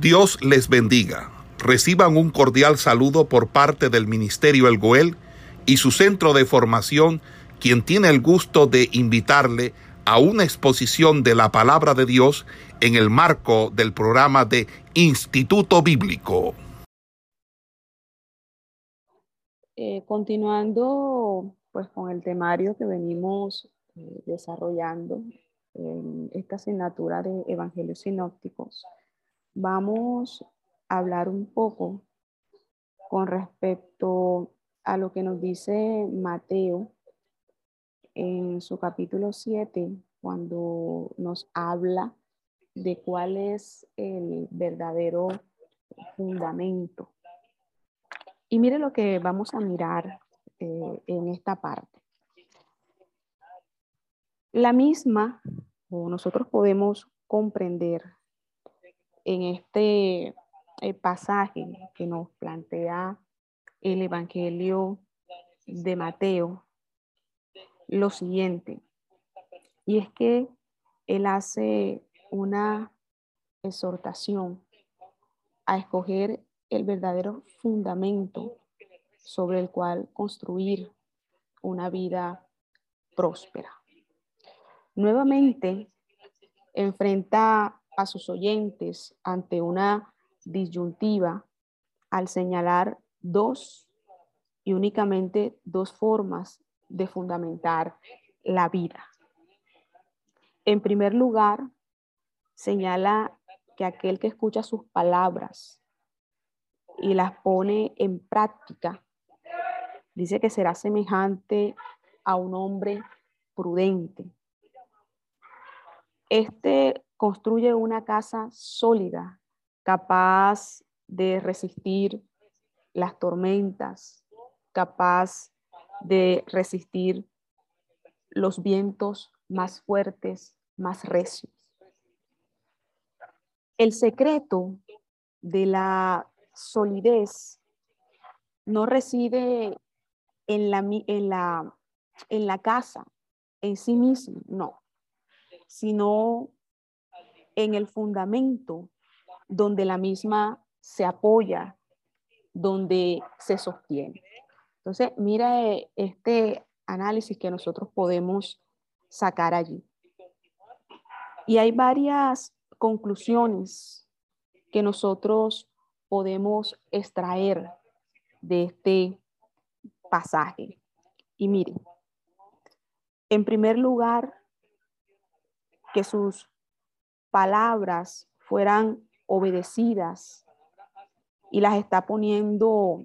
Dios les bendiga. Reciban un cordial saludo por parte del Ministerio El Goel y su centro de formación, quien tiene el gusto de invitarle a una exposición de la palabra de Dios en el marco del programa de Instituto Bíblico. Eh, continuando pues con el temario que venimos eh, desarrollando en esta asignatura de Evangelios Sinópticos, vamos a hablar un poco con respecto a lo que nos dice Mateo en su capítulo 7, cuando nos habla de cuál es el verdadero fundamento. Y mire lo que vamos a mirar eh, en esta parte. La misma, o nosotros podemos comprender en este eh, pasaje que nos plantea el Evangelio de Mateo, lo siguiente, y es que él hace una exhortación a escoger el verdadero fundamento sobre el cual construir una vida próspera. Nuevamente, enfrenta a sus oyentes ante una disyuntiva al señalar dos y únicamente dos formas de fundamentar la vida. En primer lugar, señala que aquel que escucha sus palabras y las pone en práctica, dice que será semejante a un hombre prudente. Este construye una casa sólida, capaz de resistir las tormentas, capaz de resistir los vientos más fuertes, más recios. El secreto de la solidez no reside en la, en la, en la casa, en sí mismo, no, sino en el fundamento donde la misma se apoya, donde se sostiene. Entonces, mira eh, este análisis que nosotros podemos sacar allí. Y hay varias conclusiones que nosotros podemos extraer de este pasaje. Y miren, en primer lugar, que sus palabras fueran obedecidas y las está poniendo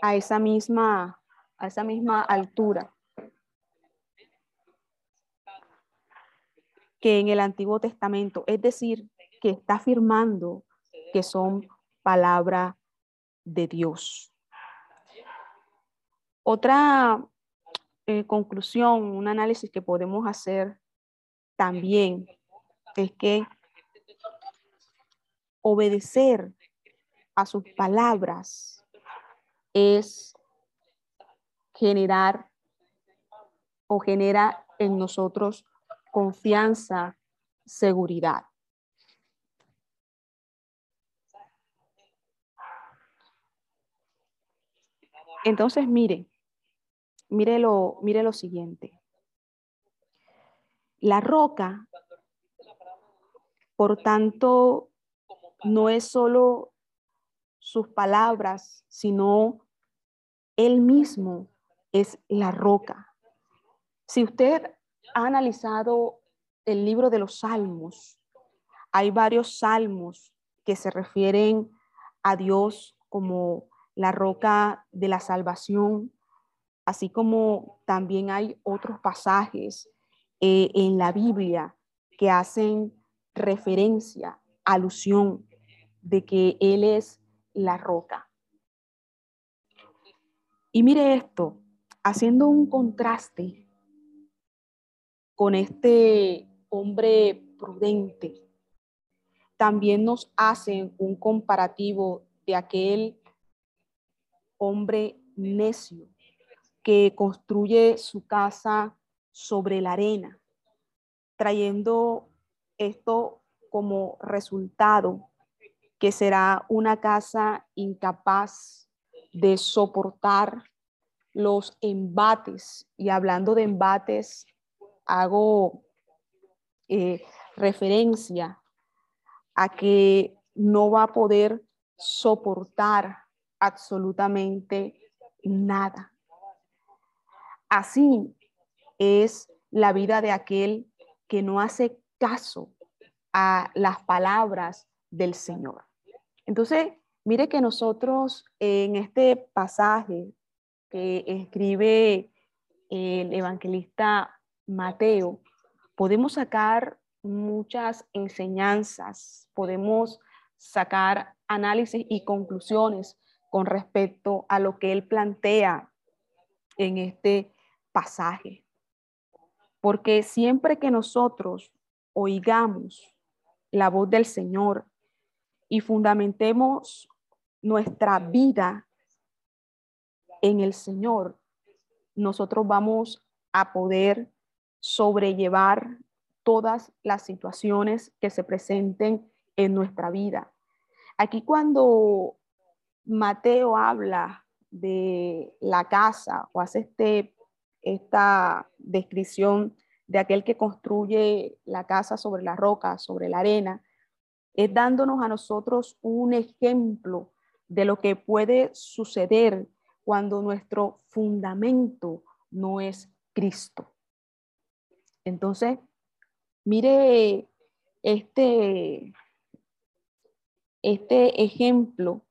a esa misma, a esa misma altura que en el Antiguo Testamento, es decir, que está afirmando que son palabra de Dios. Otra eh, conclusión, un análisis que podemos hacer también es que obedecer a sus palabras es generar o genera en nosotros confianza, seguridad. Entonces, mire, mire lo, mire lo siguiente. La roca, por tanto, no es solo sus palabras, sino él mismo es la roca. Si usted ha analizado el libro de los salmos, hay varios salmos que se refieren a Dios como la roca de la salvación, así como también hay otros pasajes eh, en la Biblia que hacen referencia, alusión de que Él es la roca. Y mire esto, haciendo un contraste con este hombre prudente, también nos hacen un comparativo de aquel hombre necio que construye su casa sobre la arena, trayendo esto como resultado que será una casa incapaz de soportar los embates. Y hablando de embates, hago eh, referencia a que no va a poder soportar absolutamente nada. Así es la vida de aquel que no hace caso a las palabras del Señor. Entonces, mire que nosotros en este pasaje que escribe el evangelista Mateo, podemos sacar muchas enseñanzas, podemos sacar análisis y conclusiones con respecto a lo que él plantea en este pasaje. Porque siempre que nosotros oigamos la voz del Señor y fundamentemos nuestra vida en el Señor, nosotros vamos a poder sobrellevar todas las situaciones que se presenten en nuestra vida. Aquí cuando Mateo habla de la casa o hace este, esta descripción de aquel que construye la casa sobre la roca, sobre la arena, es dándonos a nosotros un ejemplo de lo que puede suceder cuando nuestro fundamento no es Cristo. Entonces, mire este, este ejemplo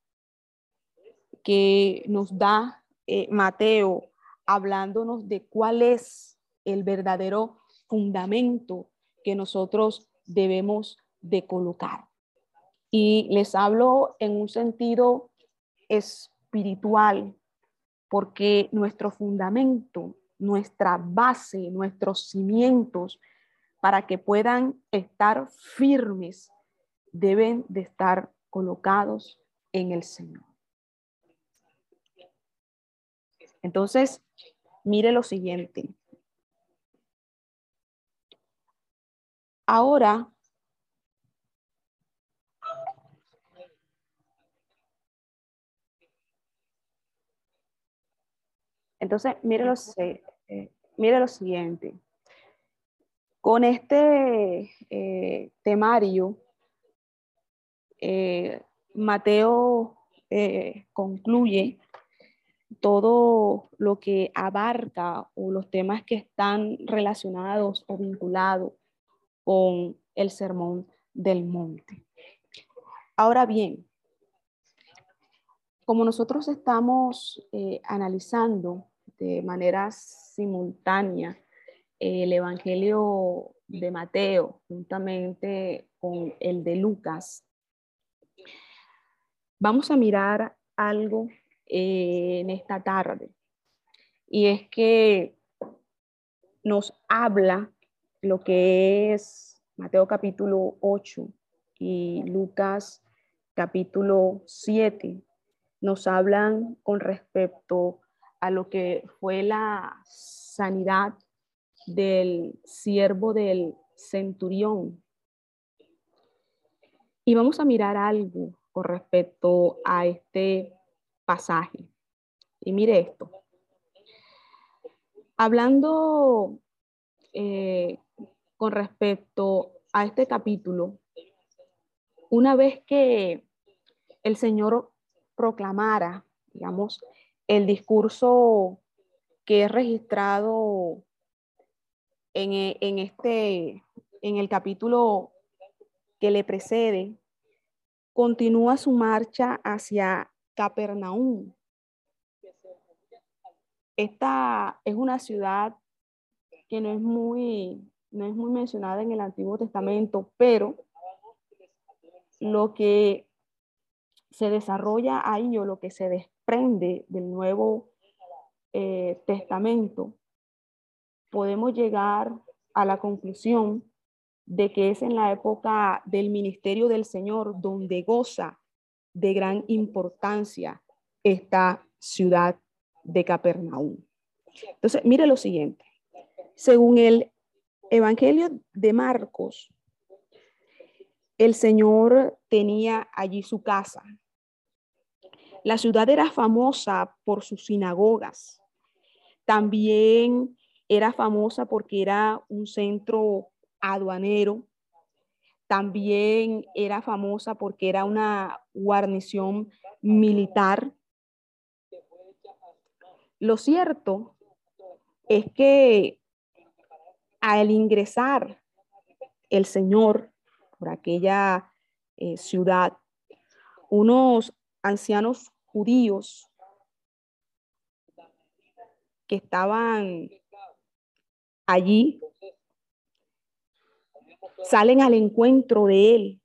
que nos da eh, Mateo hablándonos de cuál es el verdadero fundamento que nosotros debemos de colocar. Y les hablo en un sentido espiritual, porque nuestro fundamento, nuestra base, nuestros cimientos, para que puedan estar firmes, deben de estar colocados en el Señor. Entonces, mire lo siguiente. Ahora, entonces, mire lo, eh, mire lo siguiente. Con este eh, temario, eh, Mateo concluye todo lo que abarca o los temas que están relacionados o vinculados con el sermón del monte. Ahora bien, como nosotros estamos eh, analizando de manera simultánea el Evangelio de Mateo juntamente con el de Lucas, vamos a mirar algo eh, en esta tarde. Y es que nos habla lo que es Mateo capítulo 8 y Lucas capítulo 7. Nos hablan con respecto a lo que fue la sanidad del siervo del centurión. Y vamos a mirar algo con respecto a este pasaje. Y mire esto. Hablando eh, con respecto a este capítulo, una vez que el Señor proclamara, digamos, el discurso que es registrado en, en, este, en el capítulo que le precede, continúa su marcha hacia Capernaum. Esta es una ciudad que no es muy, no es muy mencionada en el Antiguo Testamento, pero lo que se desarrolla ahí o lo que se desprende del Nuevo eh, Testamento, podemos llegar a la conclusión de que es en la época del ministerio del Señor donde goza de gran importancia esta ciudad de Capernaum. Entonces, mire lo siguiente. Según el Evangelio de Marcos, el Señor tenía allí su casa. La ciudad era famosa por sus sinagogas. También era famosa porque era un centro aduanero. También era famosa porque era una guarnición militar. Lo cierto es que al ingresar el Señor por aquella eh, ciudad, unos ancianos judíos que estaban allí salen al encuentro de él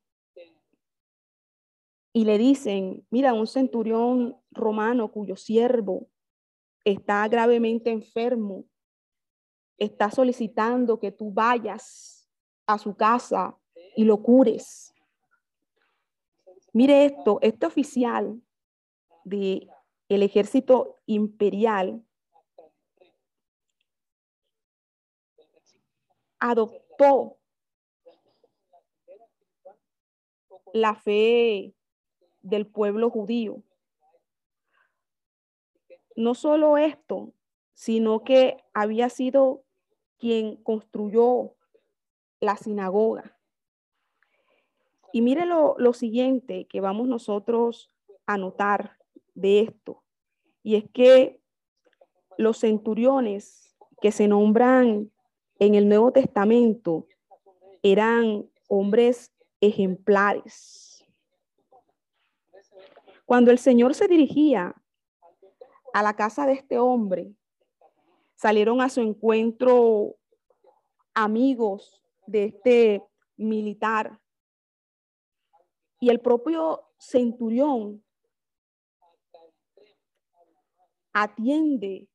y le dicen, mira, un centurión romano cuyo siervo está gravemente enfermo, está solicitando que tú vayas a su casa y lo cures. Mire esto, este oficial de el ejército imperial adoptó la fe del pueblo judío. No solo esto, sino que había sido quien construyó la sinagoga. Y mire lo, lo siguiente que vamos nosotros a notar de esto, y es que los centuriones que se nombran en el Nuevo Testamento eran hombres ejemplares. Cuando el Señor se dirigía a la casa de este hombre, salieron a su encuentro amigos de este militar y el propio centurión atiende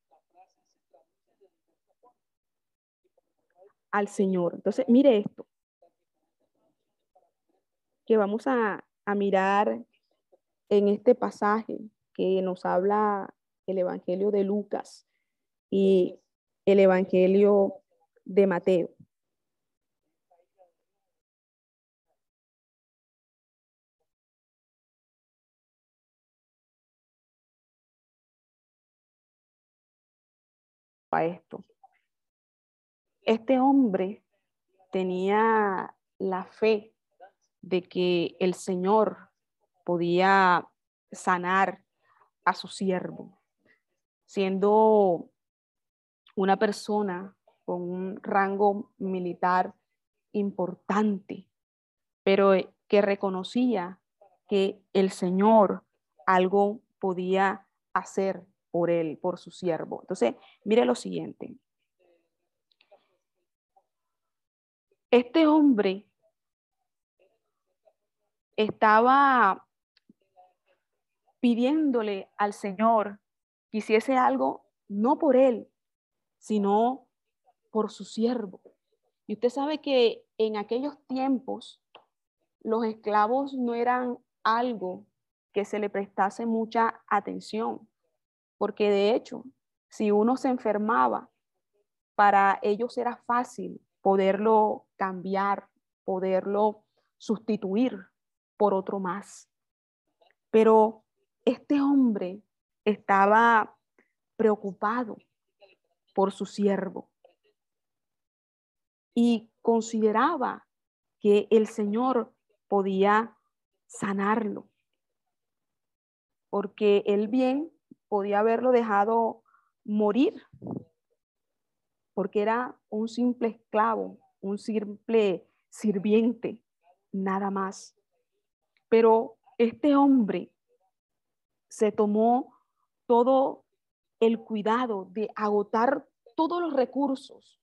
al Señor. Entonces, mire esto, que vamos a, a mirar en este pasaje que nos habla el Evangelio de Lucas y el Evangelio de Mateo. A esto. Este hombre tenía la fe de que el Señor podía sanar a su siervo, siendo una persona con un rango militar importante, pero que reconocía que el Señor algo podía hacer por él, por su siervo. Entonces, mire lo siguiente. Este hombre estaba pidiéndole al Señor que hiciese algo no por él, sino por su siervo. Y usted sabe que en aquellos tiempos los esclavos no eran algo que se le prestase mucha atención, porque de hecho, si uno se enfermaba, para ellos era fácil poderlo cambiar, poderlo sustituir por otro más. Pero este hombre estaba preocupado por su siervo y consideraba que el Señor podía sanarlo, porque él bien podía haberlo dejado morir porque era un simple esclavo, un simple sirviente, nada más. Pero este hombre se tomó todo el cuidado de agotar todos los recursos,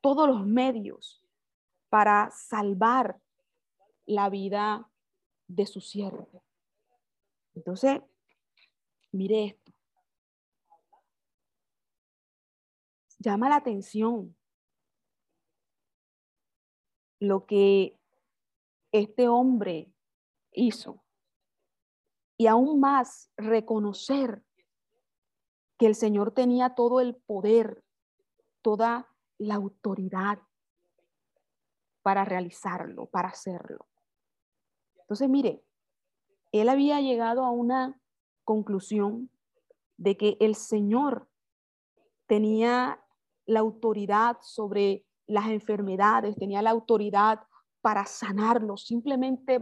todos los medios para salvar la vida de su siervo. Entonces, mire esto. llama la atención lo que este hombre hizo. Y aún más reconocer que el Señor tenía todo el poder, toda la autoridad para realizarlo, para hacerlo. Entonces, mire, él había llegado a una conclusión de que el Señor tenía la autoridad sobre las enfermedades, tenía la autoridad para sanarlo, simplemente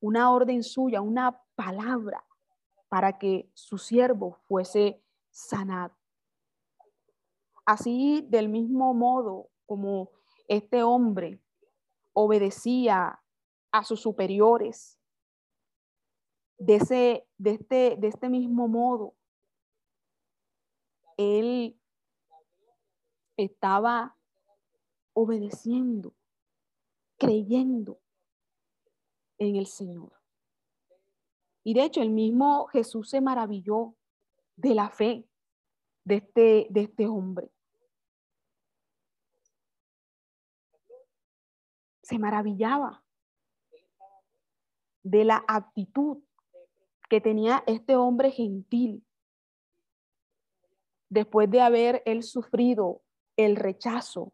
una orden suya, una palabra para que su siervo fuese sanado. Así, del mismo modo como este hombre obedecía a sus superiores, de, ese, de, este, de este mismo modo, él estaba obedeciendo, creyendo en el Señor. Y de hecho, el mismo Jesús se maravilló de la fe de este, de este hombre. Se maravillaba de la actitud que tenía este hombre gentil después de haber él sufrido el rechazo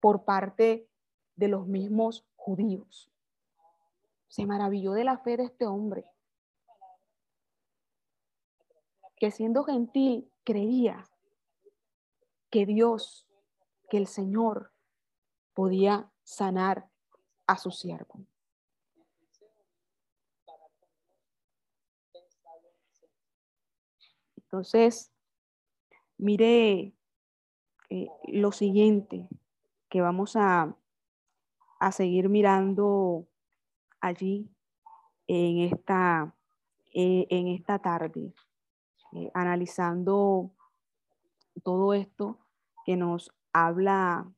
por parte de los mismos judíos. Se maravilló de la fe de este hombre, que siendo gentil creía que Dios, que el Señor podía sanar a su siervo. Entonces, mire eh, lo siguiente que vamos a, a seguir mirando allí en esta, eh, en esta tarde, eh, analizando todo esto que nos habla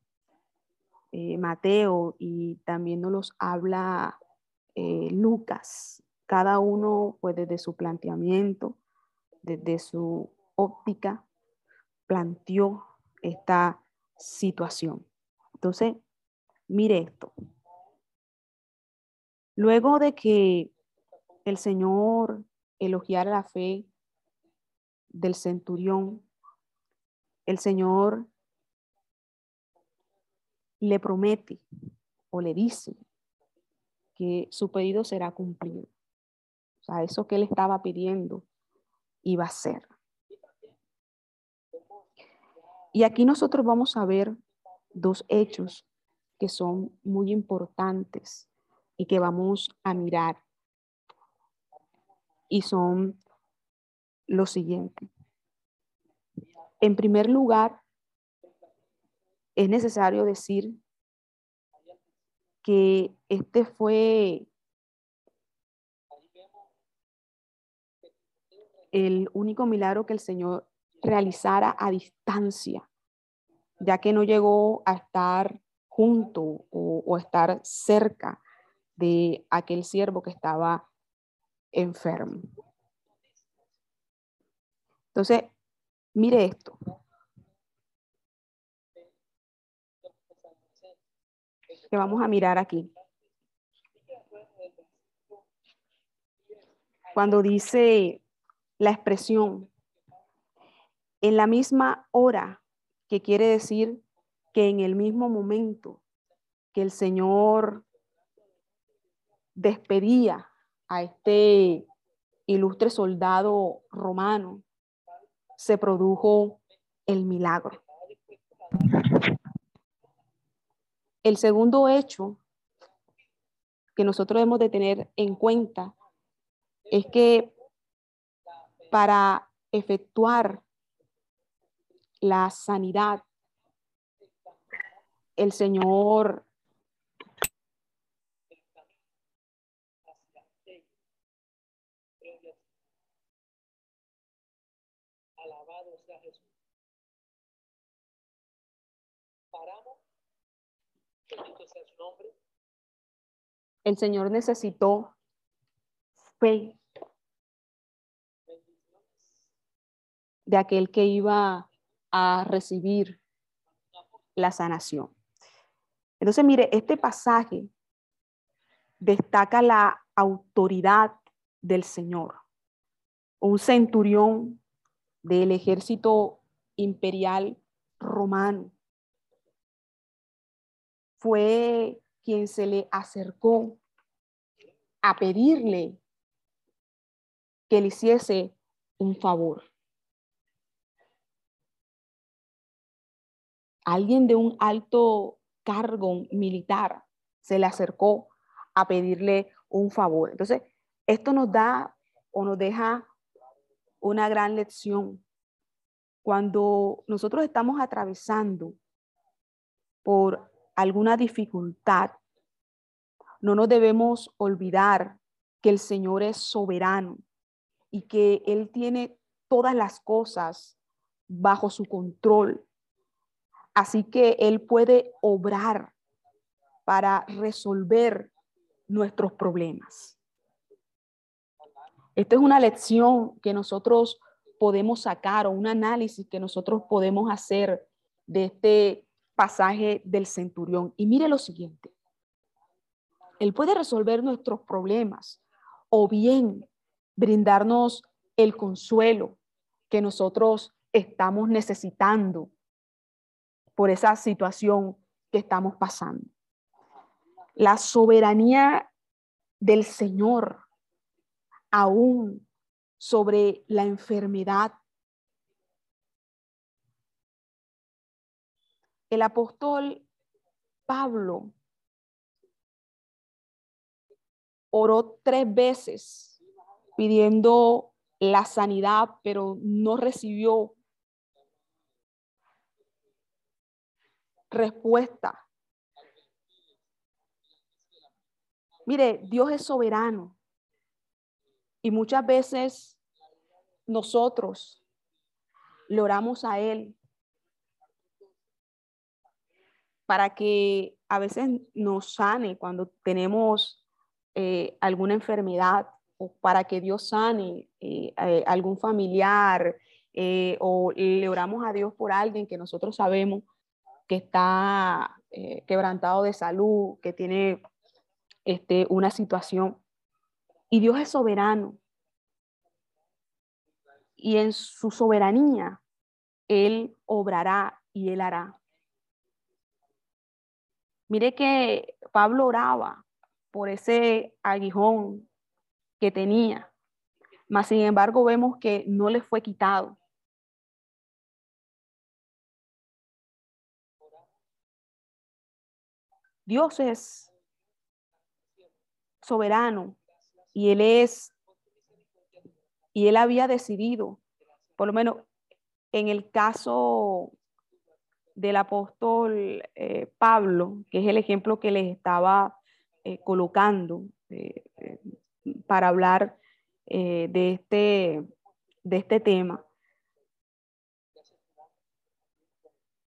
Mateo y también nos habla Lucas, cada uno pues desde su planteamiento, desde su óptica, planteó esta situación. Entonces, mire esto. Luego de que el Señor elogiara la fe del centurión, el Señor le promete o le dice que su pedido será cumplido. O sea, eso que él estaba pidiendo iba a ser. Y aquí nosotros vamos a ver dos hechos que son muy importantes y que vamos a mirar. Y son lo siguiente. En primer lugar, es necesario decir que este fue el único milagro que el Señor realizara a distancia, ya que no llegó a estar junto o, estar cerca de aquel siervo que estaba enfermo. Entonces, mire esto. Que vamos a mirar aquí. Cuando dice la expresión en la misma hora, que quiere decir que en el mismo momento que el Señor despedía a este ilustre soldado romano, se produjo el milagro. El segundo hecho que nosotros debemos de tener en cuenta es que para efectuar la sanidad, el Señor Alabado sea Jesús. Paramos. Bendito sea su nombre. El Señor necesitó fe de aquel que iba a recibir la sanación. Entonces, mire, este pasaje destaca la autoridad del Señor. Un centurión del ejército imperial romano fue quien se le acercó a pedirle que le hiciese un favor. Alguien de un alto cargo militar se le acercó a pedirle un favor. Entonces, esto nos da o nos deja una gran lección. Cuando nosotros estamos atravesando por alguna dificultad, no nos debemos olvidar que el Señor es soberano y que Él tiene todas las cosas bajo su control. Así que Él puede obrar para resolver nuestros problemas. Esta es una lección que nosotros podemos sacar o un análisis que nosotros podemos hacer de este pasaje del centurión. Y mire lo siguiente. Él puede resolver nuestros problemas o bien brindarnos el consuelo que nosotros estamos necesitando por esa situación que estamos pasando. La soberanía del Señor aún sobre la enfermedad. El apóstol Pablo oró tres veces pidiendo la sanidad, pero no recibió respuesta. Mire, Dios es soberano y muchas veces nosotros le oramos a Él para que a veces nos sane cuando tenemos eh, alguna enfermedad o para que Dios sane eh, algún familiar eh, o le oramos a Dios por alguien que nosotros sabemos que está quebrantado de salud, que tiene este, una situación. Y Dios es soberano. Y en su soberanía, Él obrará y Él hará. Mire que Pablo oraba por ese aguijón que tenía. Mas, sin embargo, vemos que no le fue quitado. Dios es soberano y Él es, y Él había decidido, por lo menos en el caso del apóstol eh, Pablo, que es el ejemplo que les estaba eh, colocando eh, para hablar de, este, de este tema.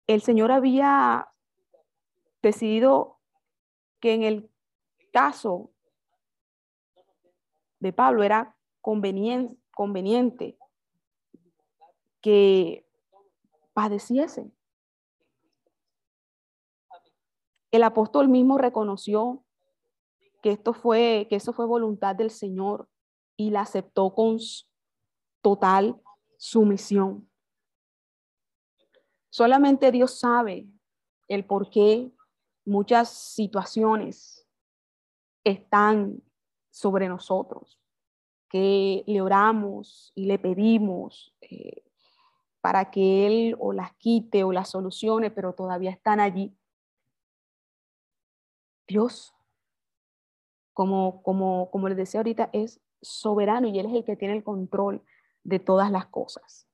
El Señor había decidido que en el caso de Pablo era conveniente, conveniente que padeciese. El apóstol mismo reconoció que esto fue, que eso fue voluntad del Señor y la aceptó con total sumisión. Solamente Dios sabe el por qué muchas situaciones están sobre nosotros, que le oramos y le pedimos eh, para que Él o las quite o las solucione, pero todavía están allí. Dios como, como, como les decía ahorita, es soberano y Él es el que tiene el control de todas las cosas.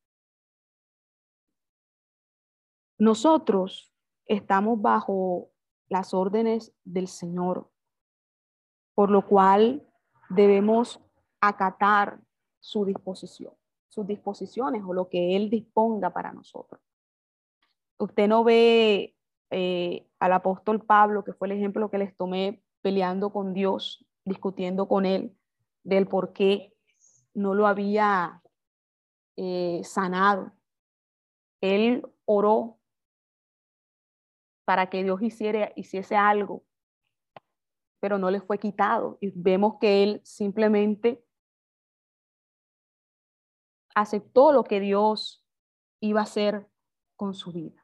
Nosotros estamos bajo las órdenes del Señor, por lo cual debemos acatar su disposición, sus disposiciones o lo que Él disponga para nosotros. Usted no ve eh, al apóstol Pablo, que fue el ejemplo que les tomé peleando con Dios, discutiendo con Él del por qué no lo había eh, sanado. Él oró para que Dios hiciera, hiciese algo, pero no le fue quitado. Y vemos que Él simplemente aceptó lo que Dios iba a hacer con su vida.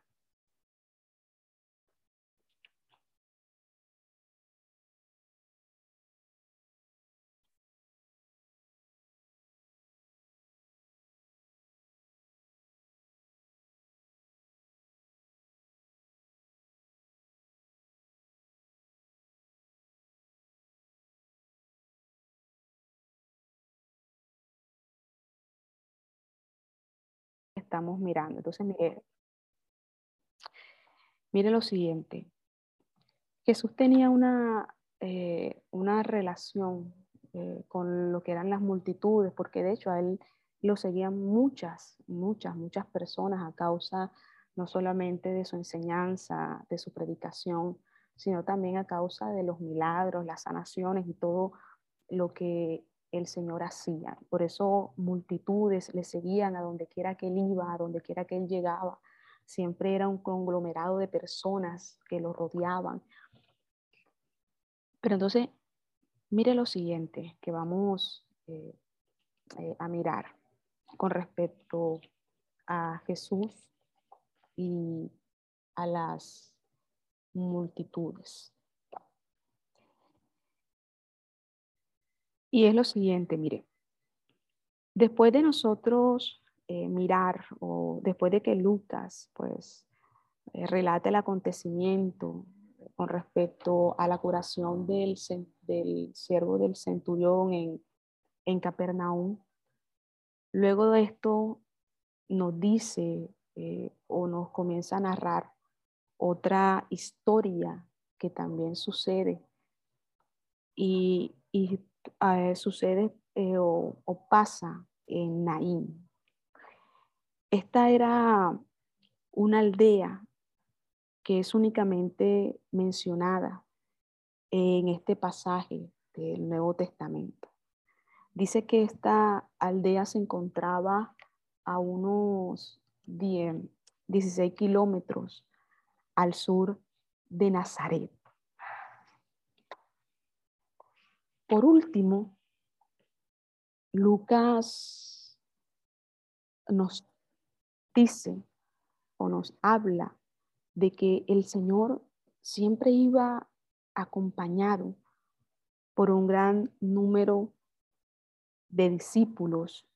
Estamos mirando. Entonces, mire, mire lo siguiente. Jesús tenía una, eh, una relación eh, con lo que eran las multitudes, porque de hecho a él lo seguían muchas, muchas, muchas personas a causa no solamente de su enseñanza, de su predicación, sino también a causa de los milagros, las sanaciones y todo lo que el Señor hacía. Por eso multitudes le seguían a donde quiera que él iba, a donde quiera que él llegaba. Siempre era un conglomerado de personas que lo rodeaban. Pero entonces, mire lo siguiente que vamos eh, eh, a mirar con respecto a Jesús y a las multitudes. Y es lo siguiente, mire, después de nosotros eh, mirar o después de que Lucas pues eh, relate el acontecimiento con respecto a la curación del, del siervo del centurión en, en Capernaum, luego de esto nos dice eh, o nos comienza a narrar otra historia que también sucede. Y, y eh, sucede eh, o, o, pasa en Naín. Esta era una aldea que es únicamente mencionada en este pasaje del Nuevo Testamento. Dice que esta aldea se encontraba a unos 16 kilómetros al sur de Nazaret. Por último, Lucas nos dice o nos habla de que el Señor siempre iba acompañado por un gran número de discípulos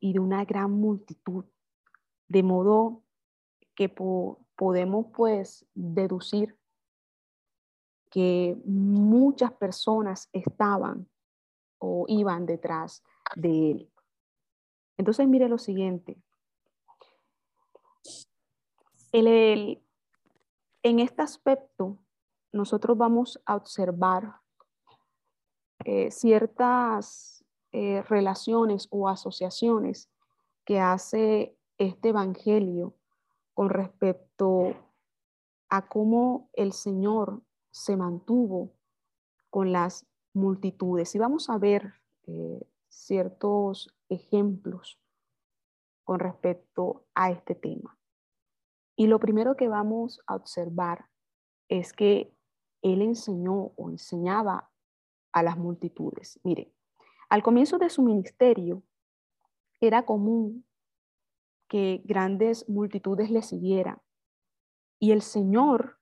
y de una gran multitud, de modo que podemos pues deducir que muchas personas estaban o iban detrás de él. Entonces mire lo siguiente. en este aspecto, nosotros vamos a observar eh, ciertas eh, relaciones o asociaciones que hace este Evangelio con respecto a cómo el Señor se mantuvo con las multitudes. Y vamos a ver eh, ciertos ejemplos con respecto a este tema. Y lo primero que vamos a observar es que él enseñó o enseñaba a las multitudes. Mire, al comienzo de su ministerio era común que grandes multitudes le siguieran y el Señor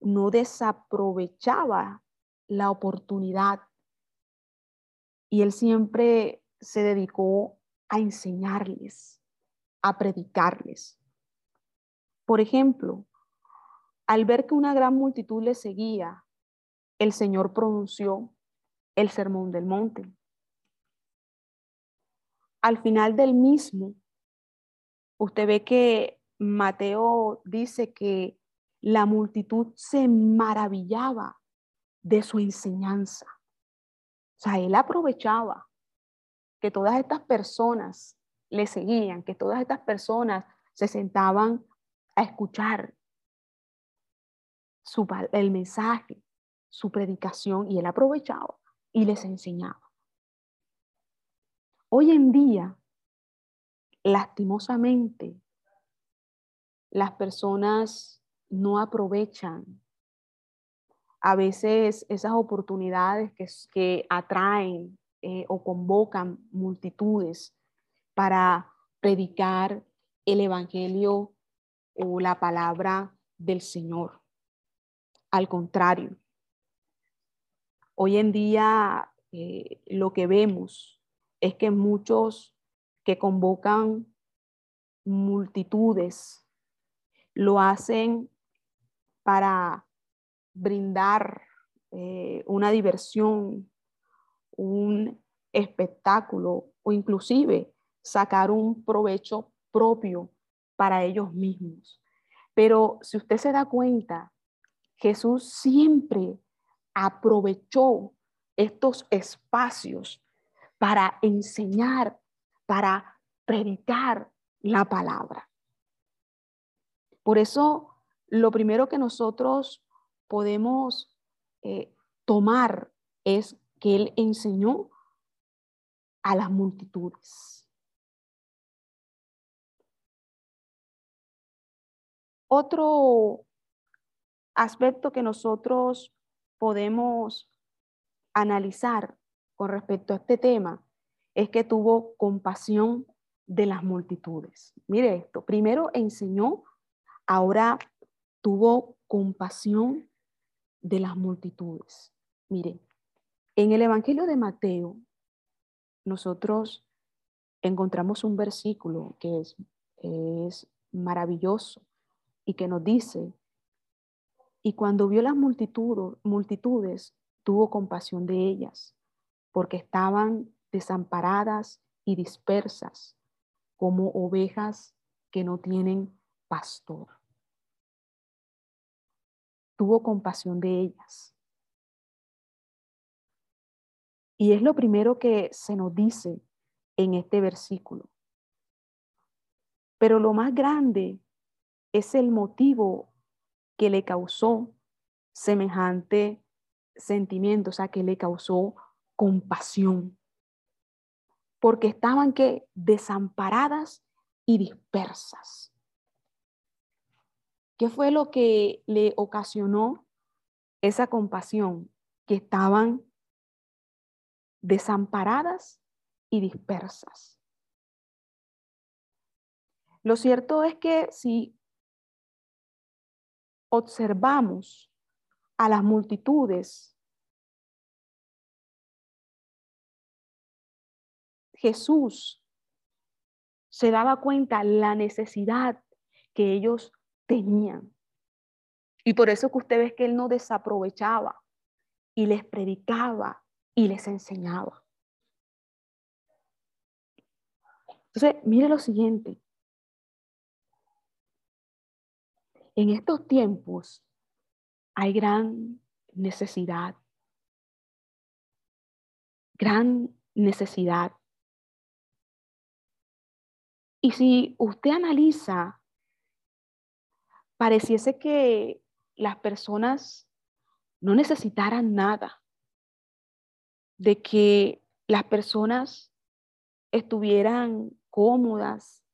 no desaprovechaba la oportunidad y él siempre se dedicó a enseñarles, a predicarles. Por ejemplo, al ver que una gran multitud le seguía, el Señor pronunció el sermón del monte. Al final del mismo, usted ve que Mateo dice que la multitud se maravillaba de su enseñanza. O sea, él aprovechaba que todas estas personas le seguían, que todas estas personas se sentaban a escuchar su, el mensaje, su predicación, y él aprovechaba y les enseñaba. Hoy en día, lastimosamente, las personas no aprovechan a veces esas oportunidades que, que atraen eh, o convocan multitudes para predicar el Evangelio o la palabra del Señor. Al contrario, hoy en día eh, lo que vemos es que muchos que convocan multitudes lo hacen para brindar eh, una diversión, un espectáculo o inclusive sacar un provecho propio para ellos mismos. Pero si usted se da cuenta, Jesús siempre aprovechó estos espacios para enseñar, para predicar la palabra. Por eso, lo primero que nosotros podemos eh, tomar es que Él enseñó a las multitudes. Otro aspecto que nosotros podemos analizar con respecto a este tema es que tuvo compasión de las multitudes. Mire esto, primero enseñó, ahora tuvo compasión de las multitudes. Mire, en el Evangelio de Mateo, nosotros encontramos un versículo que es, maravilloso y que nos dice, y cuando vio las multitudes, tuvo compasión de ellas, porque estaban desamparadas y dispersas como ovejas que no tienen pastor. Tuvo compasión de ellas. Y es lo primero que se nos dice en este versículo. Pero lo más grande es el motivo que le causó semejante sentimiento, o sea, que le causó compasión. Porque estaban que desamparadas y dispersas. ¿Qué fue lo que le ocasionó esa compasión? Que estaban desamparadas y dispersas. Lo cierto es que si observamos a las multitudes, Jesús se daba cuenta la necesidad que ellos tenían. Y por eso que usted ve que él no desaprovechaba y les predicaba y les enseñaba. Entonces, mire lo siguiente. En estos tiempos hay gran necesidad, gran necesidad. Y si usted analiza, pareciese que las personas no necesitaran nada, de que las personas estuvieran cómodas,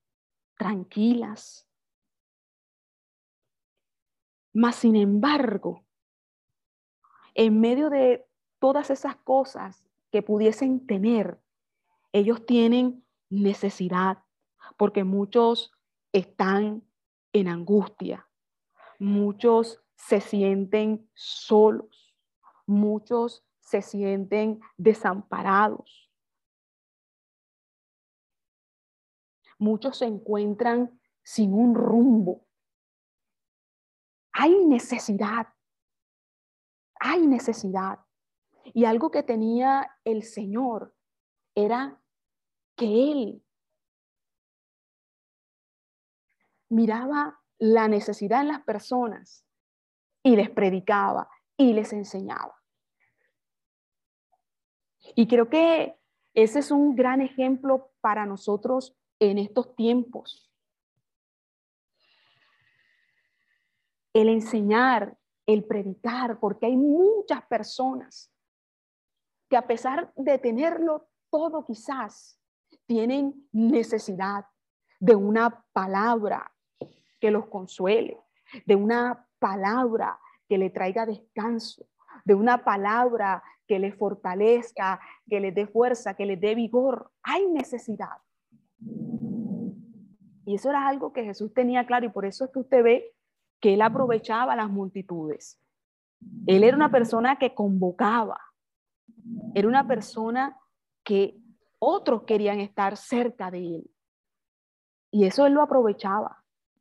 tranquilas, mas, sin embargo, en medio de todas esas cosas que pudiesen tener, ellos tienen necesidad, porque muchos están en angustia, muchos se sienten solos, muchos se sienten desamparados, muchos se encuentran sin un rumbo, hay necesidad, hay necesidad. Y algo que tenía el Señor era que Él miraba la necesidad en las personas y les predicaba y les enseñaba. Y creo que ese es un gran ejemplo para nosotros en estos tiempos. el enseñar, el predicar, porque hay muchas personas que a pesar de tenerlo todo quizás, tienen necesidad de una palabra que los consuele, de una palabra que le traiga descanso, de una palabra que les fortalezca, que les dé fuerza, que les dé vigor. Hay necesidad. Y eso era algo que Jesús tenía claro y por eso es que usted ve que él aprovechaba las multitudes. Él era una persona que convocaba, era una persona que otros querían estar cerca de él. Y eso él lo aprovechaba